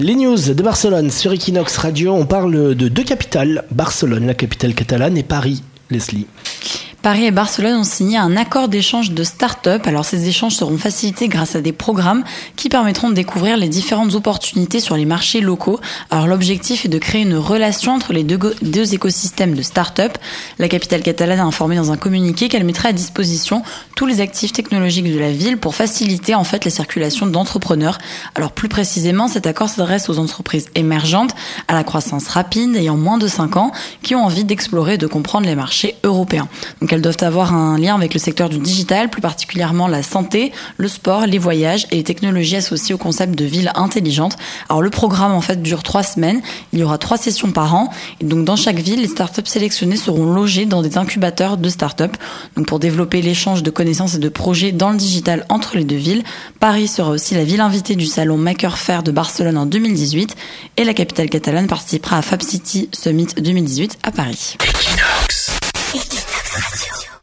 Les news de Barcelone sur Equinox Radio, on parle de deux capitales, Barcelone, la capitale catalane, et Paris, Leslie. Paris et Barcelone ont signé un accord d'échange de start-up. Alors ces échanges seront facilités grâce à des programmes qui permettront de découvrir les différentes opportunités sur les marchés locaux. Alors l'objectif est de créer une relation entre les deux, écosystèmes de start-up. La capitale catalane a informé dans un communiqué qu'elle mettrait à disposition tous les actifs technologiques de la ville pour faciliter en fait la circulation d'entrepreneurs. Alors plus précisément, cet accord s'adresse aux entreprises émergentes, à la croissance rapide, ayant moins de 5 ans, qui ont envie d'explorer et de comprendre les marchés européens. Elles doivent avoir un lien avec le secteur du digital, plus particulièrement la santé, le sport, les voyages et les technologies associées au concept de ville intelligente. Alors le programme en fait dure trois semaines. Il y aura trois sessions par an. Et donc dans chaque ville, les startups sélectionnées seront logées dans des incubateurs de startups. Donc pour développer l'échange de connaissances et de projets dans le digital entre les deux villes, Paris sera aussi la ville invitée du salon Maker Fair de Barcelone en 2018 et la capitale catalane participera à Fab City Summit 2018 à Paris. 生きたさ。